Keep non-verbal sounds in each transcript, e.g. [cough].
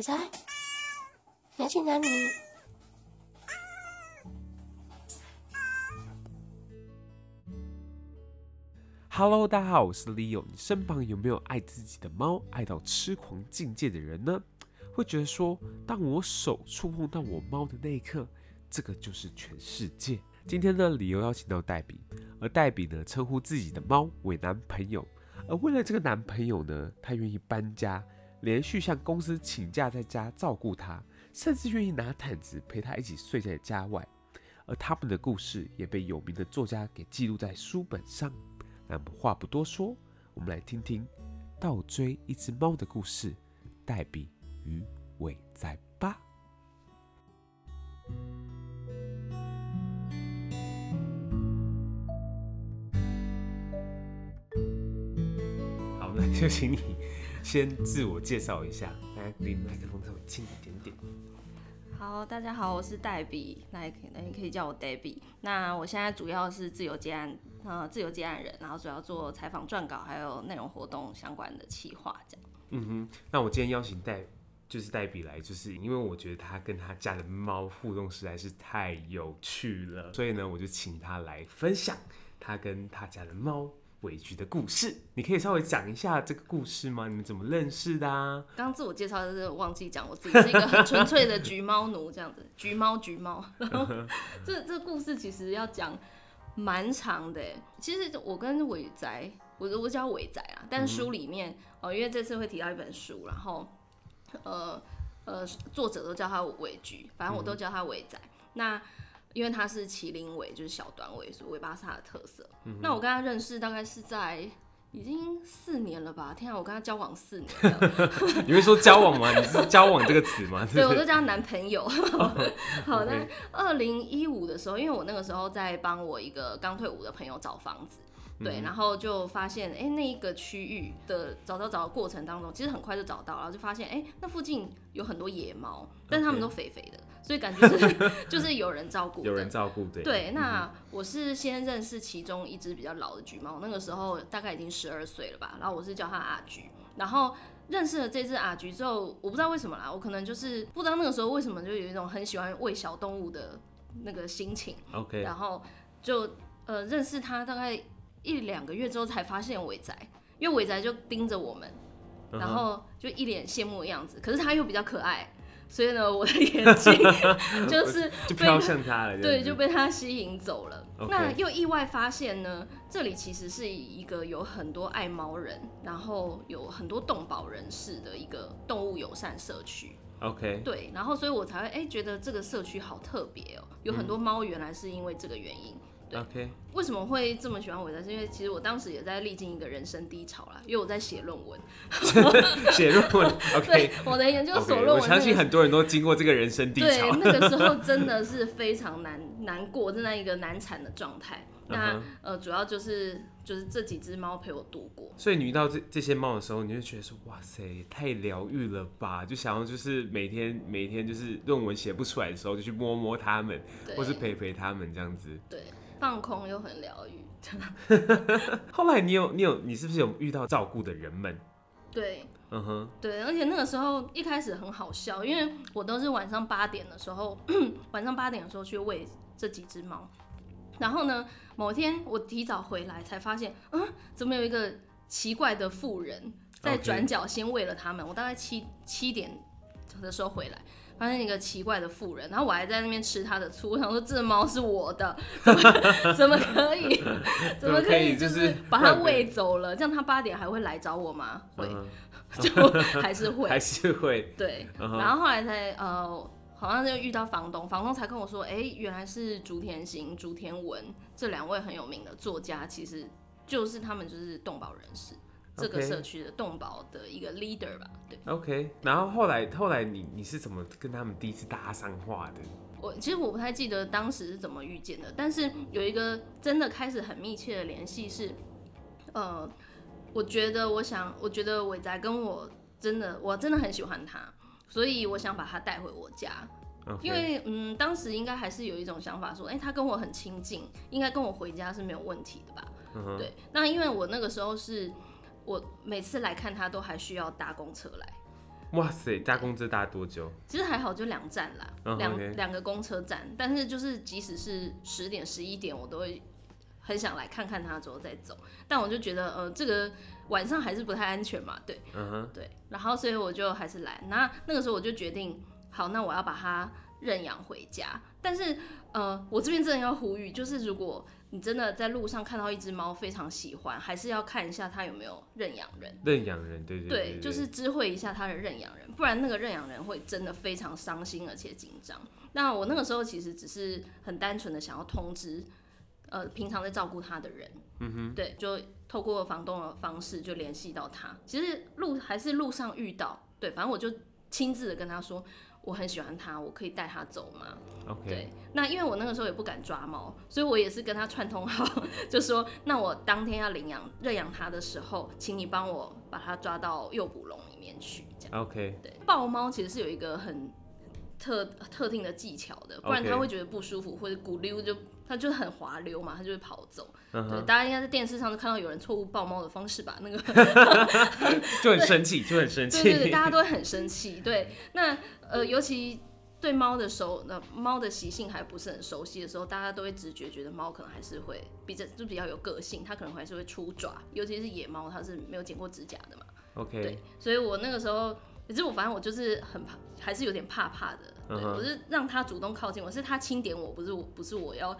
伟仔，你要去哪里？Hello，大家好，我是 Leo。你身旁有没有爱自己的猫，爱到痴狂境界的人呢？会觉得说，当我手触碰到我猫的那一刻，这个就是全世界。今天呢，理由邀请到黛比，而黛比呢，称呼自己的猫为男朋友。而为了这个男朋友呢，她愿意搬家。连续向公司请假，在家照顾他，甚至愿意拿毯子陪他一起睡在家外。而他们的故事也被有名的作家给记录在书本上。那么话不多说，我们来听听倒追一只猫的故事——黛比与伟仔吧。好，那就请你。先自我介绍一下，来离麦克风稍微近一点点。好，大家好，我是黛比，那也可以，那也可以叫我 Debbie。那我现在主要是自由接案，呃，自由接案人，然后主要做采访、撰稿，还有内容活动相关的企划，这样。嗯哼，那我今天邀请黛，就是黛比来，就是因为我觉得她跟她家的猫互动实在是太有趣了，所以呢，我就请她来分享她跟她家的猫。尾菊的故事，你可以稍微讲一下这个故事吗？你们怎么认识的啊？刚刚自我介绍就是忘记讲，我自己是一个很纯粹的橘猫奴，这样子，橘猫橘猫。然后 [laughs] 这这故事其实要讲蛮长的。其实我跟伟仔，我我叫伟仔啊，但是书里面哦、嗯，因为这次会提到一本书，然后呃呃，作者都叫他尾菊，反正我都叫他伟仔。嗯、那因为它是麒麟尾，就是小短尾，所以尾巴是它的特色。嗯、那我跟他认识大概是在已经四年了吧？天啊，我跟他交往四年了。[laughs] 你会说交往吗？你是交往这个词吗？对，我都叫他男朋友。[laughs] 好，那二零一五的时候，因为我那个时候在帮我一个刚退伍的朋友找房子。对，然后就发现，哎，那一个区域的找找找的过程当中，其实很快就找到然后，就发现，哎，那附近有很多野猫，但是他们都肥肥的，所以感觉是 [laughs] 就是有人照顾，有人照顾，对。对，那我是先认识其中一只比较老的橘猫，那个时候大概已经十二岁了吧，然后我是叫它阿橘，然后认识了这只阿橘之后，我不知道为什么啦，我可能就是不知道那个时候为什么就有一种很喜欢喂小动物的那个心情，OK，然后就呃认识它大概。一两个月之后才发现伟仔，因为伟仔就盯着我们，然后就一脸羡慕的样子。可是他又比较可爱，所以呢，我的眼睛 [laughs] 就是就飘向他了，对，就被他吸引走了。那又意外发现呢，这里其实是一个有很多爱猫人，然后有很多动保人士的一个动物友善社区。OK，对，然后所以我才会哎、欸、觉得这个社区好特别哦，有很多猫原来是因为这个原因。对 OK，为什么会这么喜欢伟仔？是因为其实我当时也在历经一个人生低潮啦，因为我在写论文。[laughs] 写论文，[laughs] OK，我的研究所论文、那个。我相信很多人都经过这个人生低潮。对，那个时候 [laughs] 真的是非常难难过，正在一个难产的状态。那、uh -huh. 呃，主要就是就是这几只猫陪我度过。所以你遇到这这些猫的时候，你就觉得说，哇塞，太疗愈了吧？就想要就是每天每天就是论文写不出来的时候，就去摸摸它们，或是陪陪它们这样子。对。放空又很疗愈。[laughs] 后来你有你有你是不是有遇到照顾的人们？对，嗯哼，对，而且那个时候一开始很好笑，因为我都是晚上八点的时候，[clears throat] 晚上八点的时候去喂这几只猫。然后呢，某天我提早回来才发现，嗯，怎么有一个奇怪的妇人在转角先喂了他们.我大概七七点的时候回来。发现一个奇怪的妇人，然后我还在那边吃他的醋。我想说，这猫是我的，怎么怎么可以？[laughs] 怎么可以就是把它喂走了？这样他八点还会来找我吗？会，uh [laughs] -huh. 就还是 [laughs] 会，还是会。对，uh -huh. 然后后来才呃，好像就遇到房东，房东才跟我说，哎、欸，原来是竹田行、竹田文这两位很有名的作家，其实就是他们就是动保人士。这个社区的动保的一个 leader 吧，对。OK，然后后来后来你你是怎么跟他们第一次搭上话的？我其实我不太记得当时是怎么遇见的，但是有一个真的开始很密切的联系是，呃，我觉得我想，我觉得伟仔跟我真的我真的很喜欢他，所以我想把他带回我家。因为嗯，当时应该还是有一种想法说，哎，他跟我很亲近，应该跟我回家是没有问题的吧？Uh-huh. 对。那因为我那个时候是。我每次来看他都还需要搭公车来，哇塞，搭公车搭多久？其实还好，就两站啦，两两、oh. 个公车站。但是就是即使是十点、十一点，我都会很想来看看他之后再走。但我就觉得，呃，这个晚上还是不太安全嘛，对，嗯哼，对。然后所以我就还是来。那那个时候我就决定，好，那我要把它认养回家。但是，呃，我这边真的要呼吁，就是如果你真的在路上看到一只猫，非常喜欢，还是要看一下它有没有认养人。认养人，对对对，就是知会一下他的认养人，不然那个认养人会真的非常伤心而且紧张。那我那个时候其实只是很单纯的想要通知，呃，平常在照顾他的人，嗯哼，对，就透过房东的方式就联系到他。其实路还是路上遇到，对，反正我就亲自的跟他说。我很喜欢它，我可以带它走吗？Okay. 对，那因为我那个时候也不敢抓猫，所以我也是跟他串通好，[laughs] 就说那我当天要领养认养它的时候，请你帮我把它抓到诱捕笼里面去。这样 OK。对，抱猫其实是有一个很特特定的技巧的，不然它会觉得不舒服，或者咕溜就他就很滑溜嘛，他就会跑走。Uh. 对，大家应该在电视上都看到有人错误抱猫的方式吧？那个 [laughs] 就很生气，就很生气。对对对，大家都会很生气。对，那。呃，尤其对猫的熟，那猫的习性还不是很熟悉的时候，大家都会直觉觉得猫可能还是会比较就比较有个性，它可能还是会出爪，尤其是野猫，它是没有剪过指甲的嘛。OK。对，所以我那个时候，可是我反正我就是很怕，还是有点怕怕的。对，uh -huh. 我是让他主动靠近我，是他轻点我，不是我，不是我要。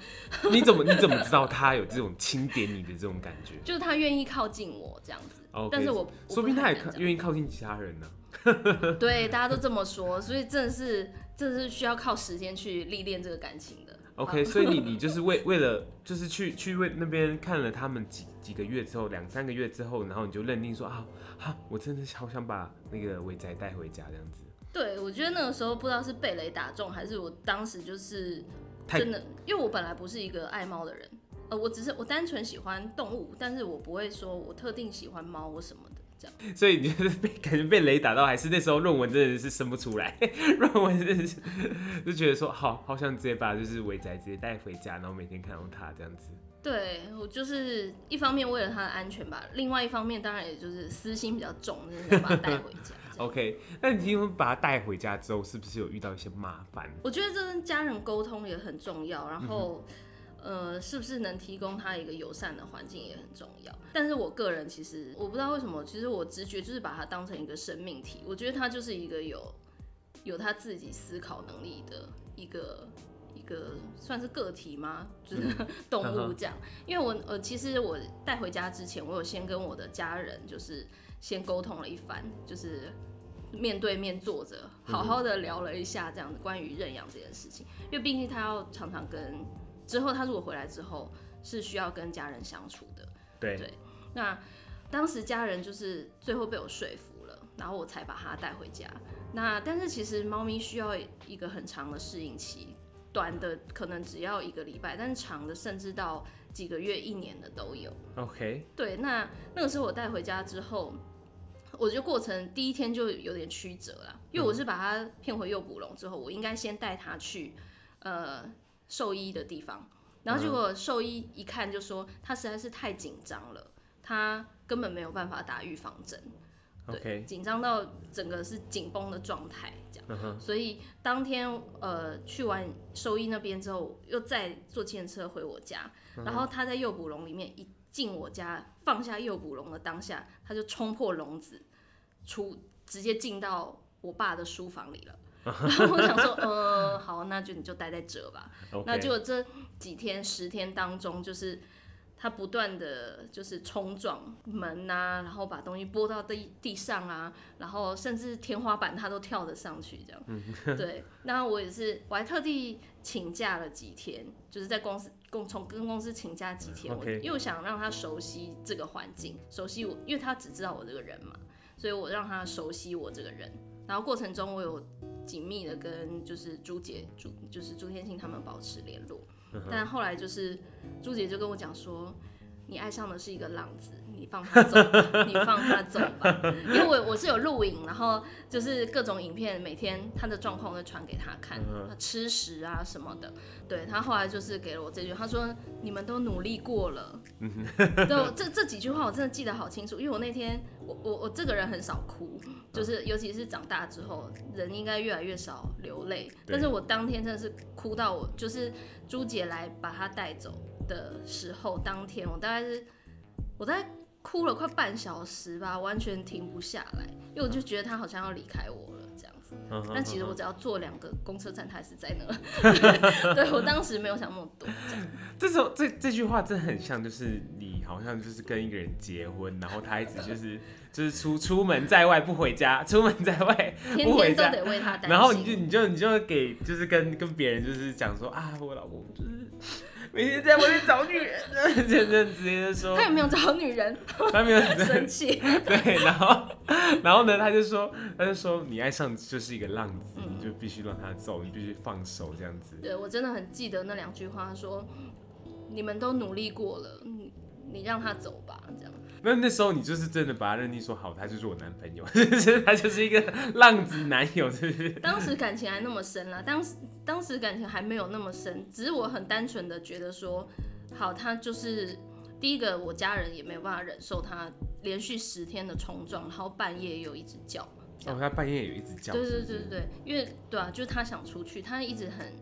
你怎么你怎么知道他有这种轻点你的这种感觉？就是他愿意靠近我这样子。Okay. 但是我，说不定他也愿意靠近其他人呢、啊。对，大家都这么说，所以真的是，真的是需要靠时间去历练这个感情的。OK，所以你你就是为为了就是去去为那边看了他们几几个月之后，两三个月之后，然后你就认定说啊，哈，我真的好想把那个伟仔带回家这样子。对，我觉得那个时候不知道是被雷打中，还是我当时就是真的，因为我本来不是一个爱猫的人，呃，我只是我单纯喜欢动物，但是我不会说我特定喜欢猫或什么的。所以你就是被感觉被雷打到，还是那时候论文真的是生不出来，[laughs] 论文真的是就觉得说好好想直接把就是伟仔直接带回家，然后每天看到他这样子。对，我就是一方面为了他的安全吧，另外一方面当然也就是私心比较重，就是把他带回家。[laughs] OK，那你因为把他带回家之后，是不是有遇到一些麻烦？我觉得这跟家人沟通也很重要，然后。嗯呃，是不是能提供他一个友善的环境也很重要。但是我个人其实我不知道为什么，其实我直觉就是把它当成一个生命体。我觉得它就是一个有有他自己思考能力的一个一个算是个体吗？就是动物这样。因为我呃，其实我带回家之前，我有先跟我的家人就是先沟通了一番，就是面对面坐着，好好的聊了一下这样子关于认养这件事情。因为毕竟他要常常跟。之后，他如果回来之后是需要跟家人相处的，对对。那当时家人就是最后被我说服了，然后我才把它带回家。那但是其实猫咪需要一个很长的适应期，短的可能只要一个礼拜，但是长的甚至到几个月、一年的都有。OK。对，那那个时候我带回家之后，我觉得过程第一天就有点曲折了，因为我是把它骗回诱捕笼之后，我应该先带它去，呃。兽医的地方，然后结果兽医一看就说他实在是太紧张了，他根本没有办法打预防针，对，紧张到整个是紧绷的状态，这样，所以当天呃去完兽医那边之后，又再坐计程车回我家，然后他在诱捕笼里面一进我家，放下诱捕笼的当下，他就冲破笼子，出直接进到我爸的书房里了。然后我想说，呃，好，那就你就待在这吧。那就这几天十天当中，就是他不断的就是冲撞门呐、啊，然后把东西拨到地地上啊，然后甚至天花板他都跳得上去这样。对，那我也是，我还特地请假了几天，就是在公司共从跟公司请假几天，我又想让他熟悉这个环境，熟悉我，因为他只知道我这个人嘛，所以我让他熟悉我这个人。然后过程中我有。紧密的跟就是朱姐朱就是朱天心他们保持联络，但后来就是朱姐就跟我讲说，你爱上的是一个浪子，你放他走吧，你放他走吧。因为我我是有录影，然后就是各种影片，每天他的状况都传给他看，他吃食啊什么的。对，他后来就是给了我这句，他说你们都努力过了。对，这这几句话我真的记得好清楚，因为我那天我我我这个人很少哭，就是尤其是长大之后，人应该越来越少流泪，但是我当天真的是哭到我就是朱姐来把他带走的时候，当天我大概是，我大概哭了快半小时吧，完全停不下来，因为我就觉得他好像要离开我了这样子。Uh. 但其实我只要坐两个公车站，他还是在那。[laughs] 对，我当时没有想那么多。这时候这这句话真的很像，就是你好像就是跟一个人结婚，然后他一直就是 [laughs] 就是出出门在外不回家，出门在外不回家，天天都得为他担心。然后你就你就你就给就是跟跟别人就是讲说啊，我老公就是。每天在外面找女人，[laughs] 这这直接就说他有没有找女人？他没有 [laughs] 生气。[laughs] 对，然后然后呢，他就说，他就说你爱上就是一个浪子，嗯、你就必须让他走，你必须放手这样子。对，我真的很记得那两句话，说你们都努力过了，你你让他走吧，这样。那那时候你就是真的把他认定说好，他就是我男朋友，[laughs] 他就是一个浪子男友，是不是？当时感情还那么深啦，当时当时感情还没有那么深，只是我很单纯的觉得说，好，他就是第一个，我家人也没有办法忍受他连续十天的冲撞，然后半夜又一直叫。哦，他半夜有一直叫。对对对对，因为对啊，就是他想出去，他一直很，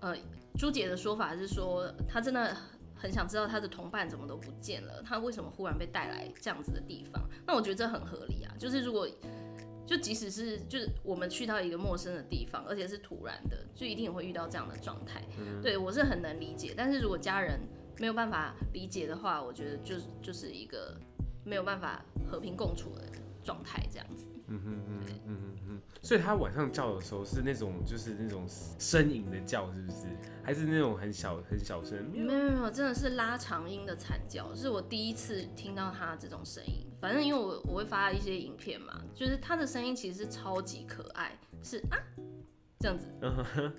呃，朱姐的说法是说，他真的。很想知道他的同伴怎么都不见了，他为什么忽然被带来这样子的地方？那我觉得这很合理啊，就是如果就即使是就是我们去到一个陌生的地方，而且是突然的，就一定会遇到这样的状态。嗯、对我是很能理解，但是如果家人没有办法理解的话，我觉得就就是一个没有办法和平共处的状态这样子。嗯哼嗯嗯嗯嗯，所以他晚上叫的时候是那种就是那种呻吟的叫，是不是？还是那种很小很小声？没有没有没有，真的是拉长音的惨叫，是我第一次听到他这种声音。反正因为我我会发一些影片嘛，就是他的声音其实是超级可爱，是啊这样子。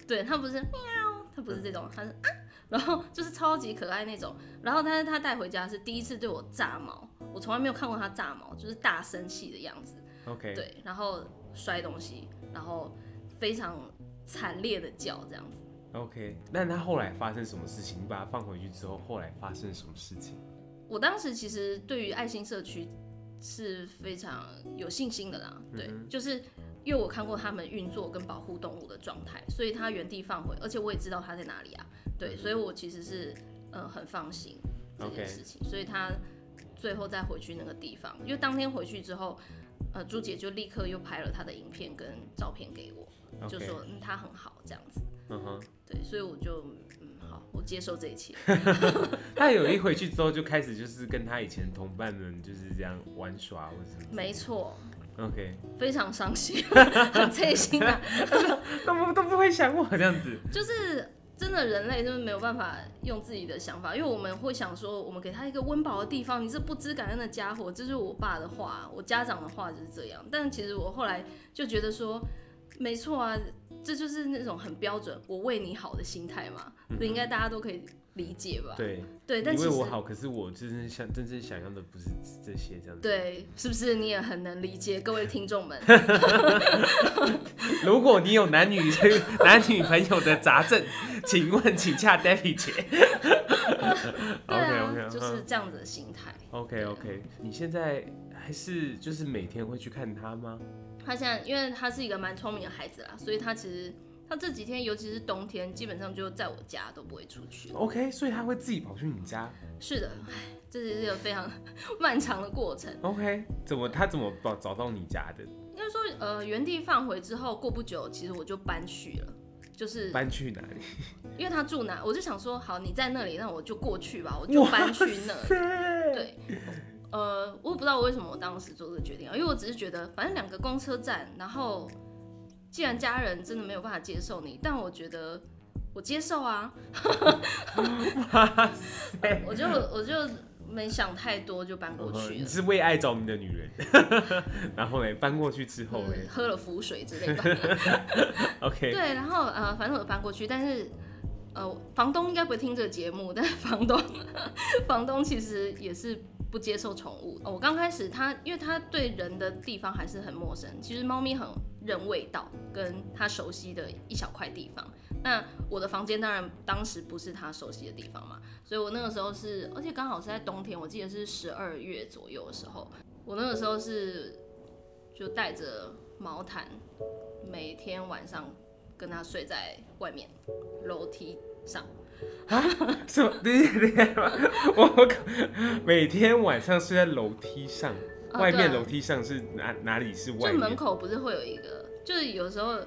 对，他不是喵，他不是这种，他是啊，然后就是超级可爱那种。然后但是他带回家是第一次对我炸毛，我从来没有看过他炸毛，就是大生气的样子。OK，对，然后摔东西，然后非常惨烈的叫这样子。OK，那他后来发生什么事情？你把他放回去之后，后来发生什么事情？我当时其实对于爱心社区是非常有信心的啦。对，嗯、就是因为我看过他们运作跟保护动物的状态，所以他原地放回，而且我也知道他在哪里啊。对，所以我其实是呃很放心这件事情。所以他最后再回去那个地方，因为当天回去之后。呃，朱姐就立刻又拍了他的影片跟照片给我.就说嗯他很好这样子，嗯哼、uh，huh. 对，所以我就嗯好，我接受这一切。[laughs] 他有一回去之后就开始就是跟他以前同伴们就是这样玩耍或者什么，没错，OK，非常伤心，[laughs] 很贴心啊，[laughs] 都不都不会想我这样子，就是。真的，人类就是没有办法用自己的想法，因为我们会想说，我们给他一个温饱的地方。你是不知感恩的家伙，这是我爸的话，我家长的话就是这样。但其实我后来就觉得说，没错啊，这就是那种很标准，我为你好的心态嘛，这应该大家都可以。理解吧，对对，但你为我好，可是我真正想真正想要的不是这些这样子。对，是不是你也很能理解各位听众们？[laughs] 如果你有男女男女朋友的杂症，请问请洽 Debbie 姐。[laughs] 对啊，[laughs] okay, okay, 就是这样子的心态。OK OK，你现在还是就是每天会去看他吗？他现在因为他是一个蛮聪明的孩子啦，所以他其实。他这几天，尤其是冬天，基本上就在我家都不会出去。OK，所以他会自己跑去你家？是的，哎，这是一个非常 [laughs] 漫长的过程。OK，怎么他怎么找找到你家的？应该说，呃，原地放回之后，过不久，其实我就搬去了，就是搬去哪里？[laughs] 因为他住哪，我就想说，好，你在那里，那我就过去吧，我就搬去那里。对，呃，我也不知道为什么我当时做这个决定啊，因为我只是觉得，反正两个公车站，然后。既然家人真的没有办法接受你，但我觉得我接受啊。[laughs] 我就我就没想太多，就搬过去了。你是为爱着迷的女人。[laughs] 然后呢，搬过去之后呢，喝了浮水之类的。[laughs] OK。对，然后呃，反正我搬过去，但是呃，房东应该不会听这个节目，但 [laughs] 房东 [laughs] 房东其实也是不接受宠物。我刚开始他，因为他对人的地方还是很陌生，其实猫咪很认味道，跟他熟悉的一小块地方。那我的房间当然当时不是他熟悉的地方嘛，所以我那个时候是，而且刚好是在冬天，我记得是十二月左右的时候，我那个时候是就带着毛毯，每天晚上跟他睡在外面楼梯上。啊？什么？等一下，等一下，我每天晚上睡在楼梯上，啊、外面楼梯上是哪哪里是外面？就门口不是会有一个，就是有时候。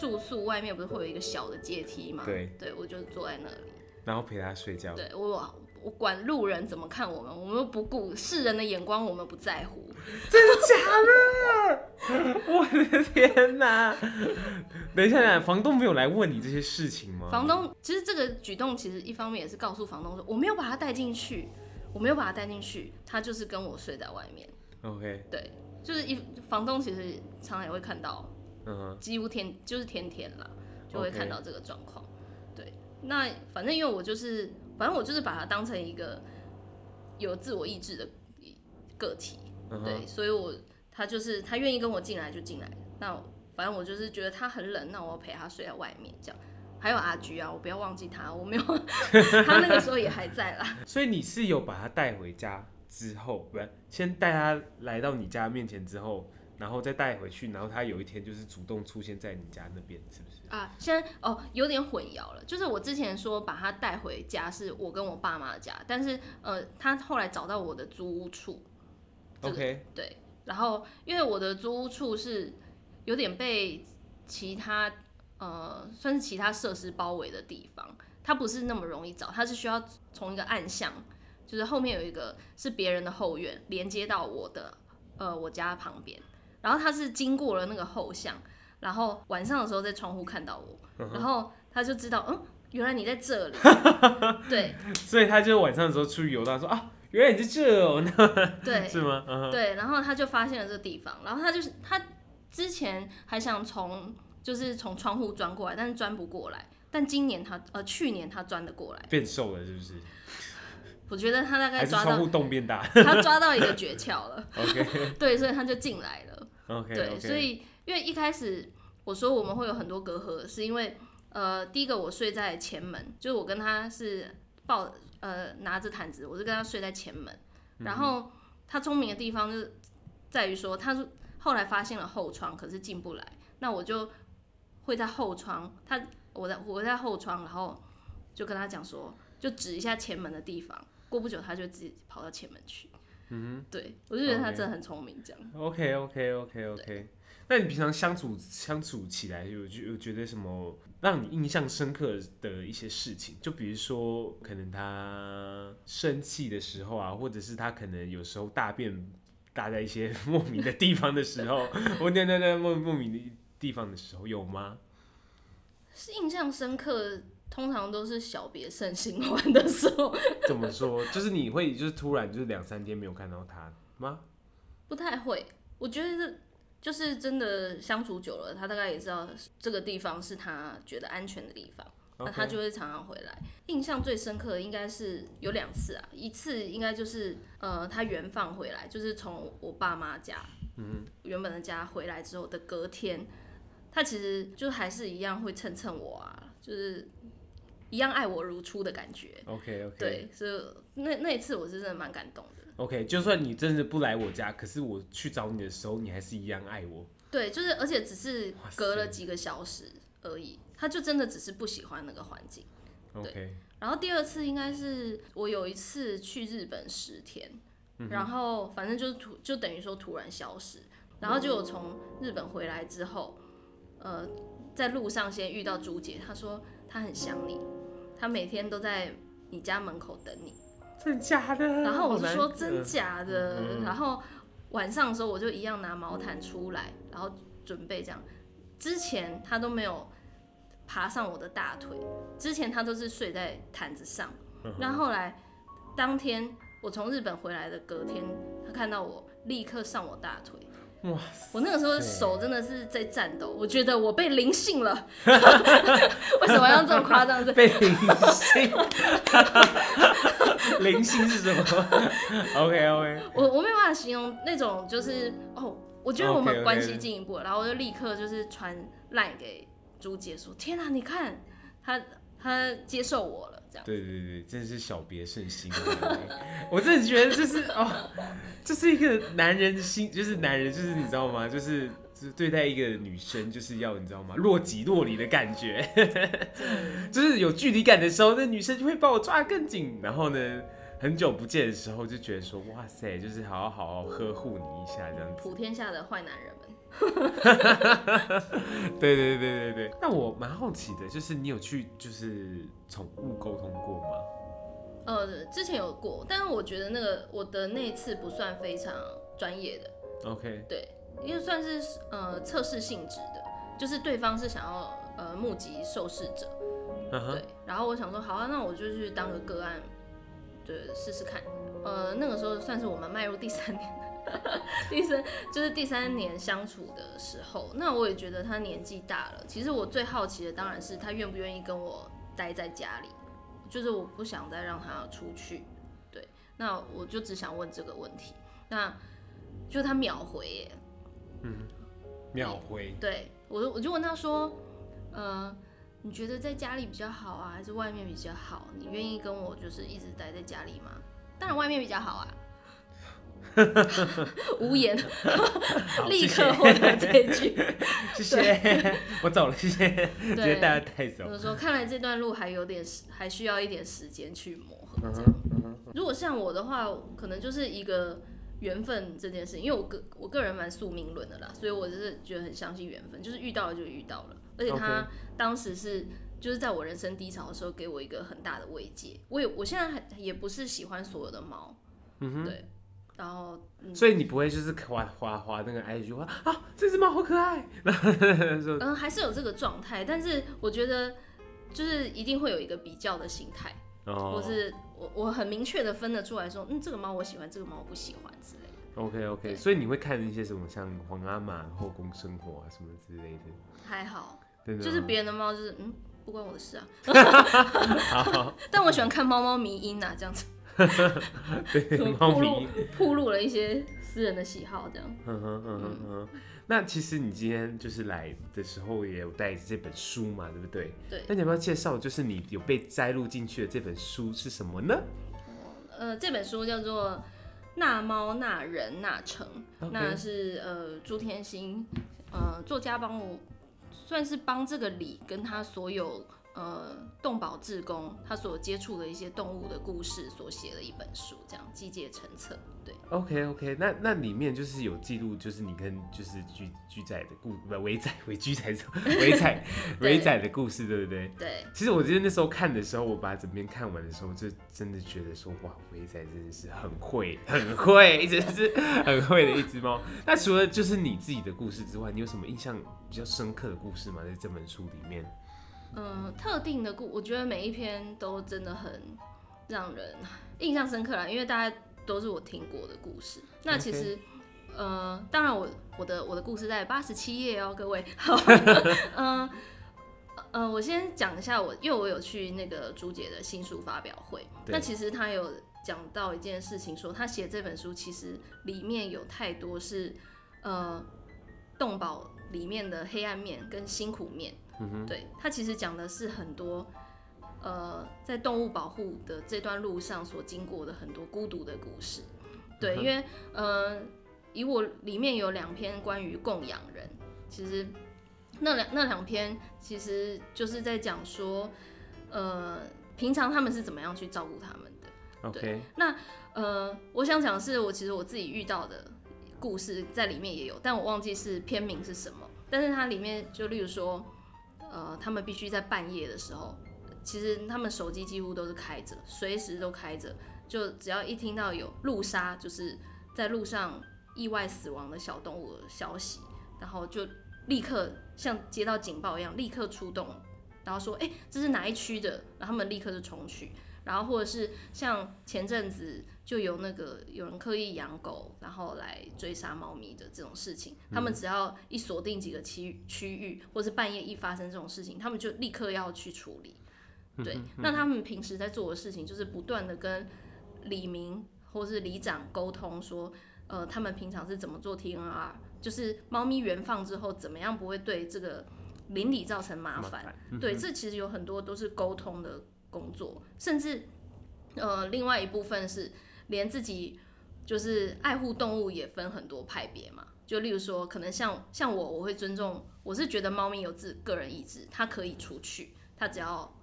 住宿外面不是会有一个小的阶梯吗？对，对我就坐在那里，然后陪他睡觉。对我，我管路人怎么看我们，我们不顾世人的眼光，我们不在乎。[laughs] 真的假的？[laughs] 我的天哪！等一下，房东没有来问你这些事情吗？房东其实这个举动，其实一方面也是告诉房东说，我没有把他带进去，我没有把他带进去，他就是跟我睡在外面。OK，对，就是一房东其实常常也会看到。几乎天就是天天了，就会看到这个状况。对，那反正因为我就是，反正我就是把他当成一个有自我意志的个体。Uh. 对，所以我他就是他愿意跟我进来就进来。那反正我就是觉得他很冷，那我要陪他睡在外面这样。还有阿菊啊，我不要忘记他，我没有，[laughs] 他那个时候也还在啦。[laughs] 所以你是有把他带回家之后，不是先带他来到你家面前之后。然后再带回去，然后他有一天就是主动出现在你家那边，是不是？啊，现在哦有点混淆了，就是我之前说把他带回家是我跟我爸妈的家，但是呃他后来找到我的租屋处，这个，OK，对，然后因为我的租屋处是有点被其他呃算是其他设施包围的地方，它不是那么容易找，它是需要从一个暗巷，就是后面有一个是别人的后院连接到我的呃我家旁边。然后他是经过了那个后巷，然后晚上的时候在窗户看到我，然后他就知道，嗯，原来你在这里，[laughs] 对，所以他就晚上的时候出去游荡，说啊，原来你在这哦，对，[laughs] 是吗？嗯、对，然后他就发现了这个地方，然后他就是他之前还想从就是从窗户钻过来，但是钻不过来，但今年他呃去年他钻得过来，变瘦了是不是？我觉得他大概抓到 [laughs] 窗户洞变大，[laughs] 他抓到一个诀窍了，OK，对，所以他就进来了。Okay, 对，okay. 所以因为一开始我说我们会有很多隔阂，是因为呃，第一个我睡在前门，就是我跟他是抱呃拿着毯子，我就跟他睡在前门。然后他聪明的地方就是在于说，他是后来发现了后窗，可是进不来，那我就会在后窗，他我在我在后窗，然后就跟他讲说，就指一下前门的地方，过不久他就自己跑到前门去。嗯哼，对，我就觉得他真的很聪明，这样。OK OK OK OK。对那你平常相处相处起来有有觉得什么让你印象深刻的一些事情？就比如说，可能他生气的时候啊，或者是他可能有时候大便大在一些莫名的地方的时候，我那那那莫莫名的地方的时候，有吗？是印象深刻。通常都是小别胜新欢的时候。怎么说？就是你会就是突然就是两三天没有看到他吗？不太会，我觉得就是真的相处久了，他大概也知道这个地方是他觉得安全的地方.那他就会常常回来。印象最深刻的应该是有两次啊，一次应该就是呃他原放回来，就是从我爸妈家，嗯，原本的家回来之后的隔天，他其实就还是一样会蹭蹭我啊，就是。一样爱我如初的感觉。OK OK。对，所以那那一次我是真的蛮感动的。OK，就算你真的不来我家，可是我去找你的时候，你还是一样爱我。对，就是而且只是隔了几个小时而已，他就真的只是不喜欢那个环境。对。Okay. 然后第二次应该是我有一次去日本十天，嗯、然后反正就是突就等于说突然消失，然后就有从日本回来之后，呃，在路上先遇到朱姐，她说她很想你。他每天都在你家门口等你，真假的？然后我就说真假的，嗯、然后晚上的时候我就一样拿毛毯出来，然后准备这样。之前他都没有爬上我的大腿，之前他都是睡在毯子上。然后后来当天我从日本回来的隔天，他看到我立刻上我大腿，哇！我那个时候手真的是在颤抖，我觉得我被灵性了。[laughs] 为什么要这么夸张？被灵性？[laughs] 灵性是什么？OK OK。我我没有办法形容那种，就是哦，我觉得我们关系进一步了，然后我就立刻就是传赖给朱姐说：“天哪，你看他他接受我了。”这样对对对，真的是小别胜新。[laughs] 我真的觉得就是哦，这是一个男人的心，就是男人，就是你知道吗？就是就对待一个女生，就是要你知道吗？若即若离的感觉，[laughs] 就是有距离感的时候，那女生就会把我抓得更紧。然后呢，很久不见的时候，就觉得说哇塞，就是好好好好呵护你一下这样子。普天下的坏男人们。[laughs] 对对对对对，那我蛮好奇的，就是你有去就是宠物沟通过吗？呃，之前有过，但是我觉得那个我的那一次不算非常专业的。OK。对，因为算是呃测试性质的，就是对方是想要呃募集受试者，uh huh. 对，然后我想说好啊，那我就去当个个案，对，试试看。呃，那个时候算是我们迈入第三年。[laughs] 第三就是第三年相处的时候，那我也觉得他年纪大了。其实我最好奇的当然是他愿不愿意跟我待在家里，就是我不想再让他出去。对，那我就只想问这个问题。那就他秒回耶，嗯，秒回。对，我我就问他说，呃，你觉得在家里比较好啊，还是外面比较好？你愿意跟我就是一直待在家里吗？当然外面比较好啊。[laughs] 无言，[laughs] 立刻获得这句。谢谢，[laughs] 我走了，谢谢。直接带他带走。我说，看来这段路还有点时，还需要一点时间去磨合。这样，如果像我的话，可能就是一个缘分这件事，因为我个我个人蛮宿命论的啦，所以我就是觉得很相信缘分，就是遇到了就遇到了。而且他当时是就是在我人生低潮的时候，给我一个很大的慰藉。我也我现在还也不是喜欢所有的猫，嗯哼，对。然后，嗯、所以你不会就是滑滑滑那个 IG 话啊，这只猫好可爱。[laughs] 嗯，还是有这个状态，但是我觉得就是一定会有一个比较的心态，哦、或是我我很明确的分得出来说，嗯，这个猫我喜欢，这个猫我不喜欢之类的。OK OK，所以你会看一些什么像皇阿玛后宫生活啊什么之类的？还好，就是别人的猫就是嗯，不关我的事啊。[laughs] 但我喜欢看猫猫迷音啊，这样子。[laughs] 对，暴露铺露了一些私人的喜好，这样。嗯哼嗯哼嗯。那其实你今天就是来的时候也有带这本书嘛，对不对？对。那你要不要介绍，就是你有被摘录进去的这本书是什么呢？呃，这本书叫做《那猫那人那城》.那是呃朱天心呃作家帮我算是帮这个里跟他所有。呃，动保志工他所接触的一些动物的故事所写的一本书，这样集结成册。对，OK OK，那那里面就是有记录，就是你跟就是居居仔的故不维仔维居仔维仔维仔的故事，对不对？对。其实我记得那时候看的时候，我把整篇看完的时候，就真的觉得说，哇，维仔真的是很会，[laughs] 很会，真的是 [laughs] 很会的一只猫。那除了就是你自己的故事之外，你有什么印象比较深刻的故事吗？在这本书里面？呃，特定的故，我觉得每一篇都真的很让人印象深刻啦，因为大家都是我听过的故事。那其实，Okay. 呃，当然我我的我的故事在八十七页哦，各位。[laughs] 好，嗯 [laughs] 呃，我先讲一下我，因为我有去那个朱姐的新书发表会，那其实她有讲到一件事情，说她写这本书其实里面有太多是呃动保里面的黑暗面跟辛苦面。嗯，对，他其实讲的是很多，呃，在动物保护的这段路上所经过的很多孤独的故事。对，因为呃，以我里面有两篇关于供养人，其实那两那两篇其实就是在讲说，呃，平常他们是怎么样去照顾他们的。OK，对，那呃，我想讲的是我其实我自己遇到的故事在里面也有，但我忘记是片名是什么。但是它里面就例如说。呃，他们必须在半夜的时候，其实他们手机几乎都是开着，随时都开着。就只要一听到有路杀，就是在路上意外死亡的小动物的消息，然后就立刻像接到警报一样，立刻出动，然后说：“哎、这是哪一区的？”然后他们立刻就冲去。然后或者是像前阵子就有那个有人刻意养狗，然后来追杀猫咪的这种事情，他们只要一锁定几个区区域，或是半夜一发生这种事情，他们就立刻要去处理。对，那他们平时在做的事情就是不断的跟李明或是里长沟通说，呃，他们平常是怎么做 TNR，就是猫咪原放之后怎么样不会对这个邻里造成麻烦。嗯、对，这其实有很多都是沟通的工作，甚至呃，另外一部分是连自己就是爱护动物也分很多派别嘛。就例如说，可能像像我，我会尊重，我是觉得猫咪有自个人意志，它可以出去，它只要。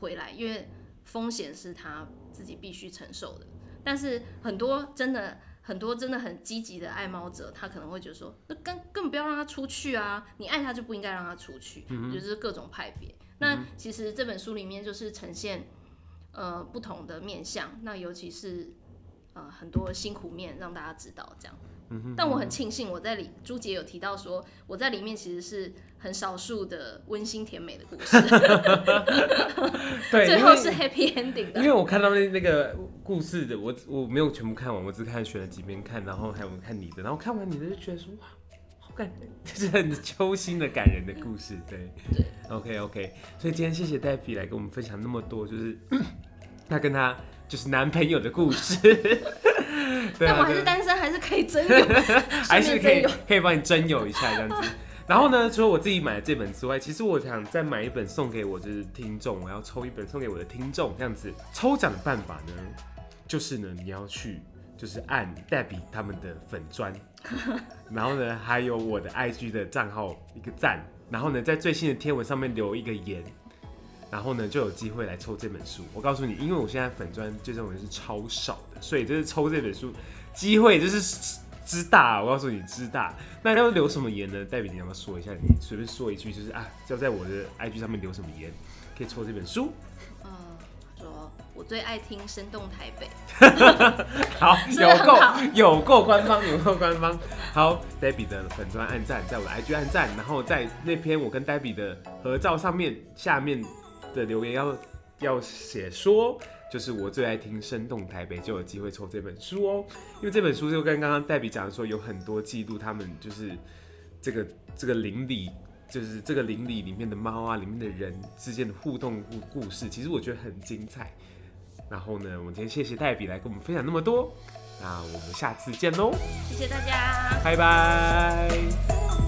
回来，因为风险是它自己必须承受的。但是很多真的很多真的很积极的爱猫者，他可能会觉得说，那根根本不要让它出去啊！你爱它就不应该让它出去，嗯、就是各种派别。那其实这本书里面就是呈现呃不同的面相，那尤其是呃很多辛苦面让大家知道这样。但我很庆幸我在里，朱杰有提到说我在里面其实是很少数的温馨甜美的故事，[laughs] 对，[laughs] 最后是 happy ending 的。因为我看到那那个故事的，我我没有全部看完，我只看选了几遍看，然后还有看你的，然后看完你的就觉得说哇，好感人，[laughs] 就是很揪心的感人的故事，对对，OK OK，所以今天谢谢黛比来跟我们分享那么多，就是 [clears throat] 他跟他就是男朋友的故事。[laughs] 但我还是单身，还是可以征友，[laughs] 还是可以可以帮你征友一下这样子。然后呢，除了我自己买的这本之外，其实我想再买一本送给我就是听众，我要抽一本送给我的听众这样子。抽奖的办法呢，就是呢你要去就是按代比他们的粉专，[laughs] 然后呢还有我的 IG 的账号一个赞，然后呢在最新的贴文上面留一个言。然后呢，就有机会来抽这本书。我告诉你，因为我现在粉砖就这种人是超少的，所以就是抽这本书机会就是之大。我告诉你，之大。那要留什么言呢？黛比，你要不要说一下？你随便说一句，就是啊，要在我的 IG 上面留什么言，可以抽这本书。我最爱听《生动台北》[laughs] 好。[laughs] 好，有够有够官方，有够官方。[laughs] 好，黛比的粉砖按赞，在我的 IG 按赞，然后在那篇我跟黛比的合照上面下面。的留言要要写说，就是我最爱听《生动台北》，就有机会抽这本书哦。因为这本书就跟刚刚黛比讲的说，有很多记录他们就是这个这个邻里，就是这个邻里里面的猫啊，里面的人之间的互动故故事，其实我觉得很精彩。然后呢，我们今天谢谢黛比来跟我们分享那么多，那我们下次见喽！谢谢大家，拜拜。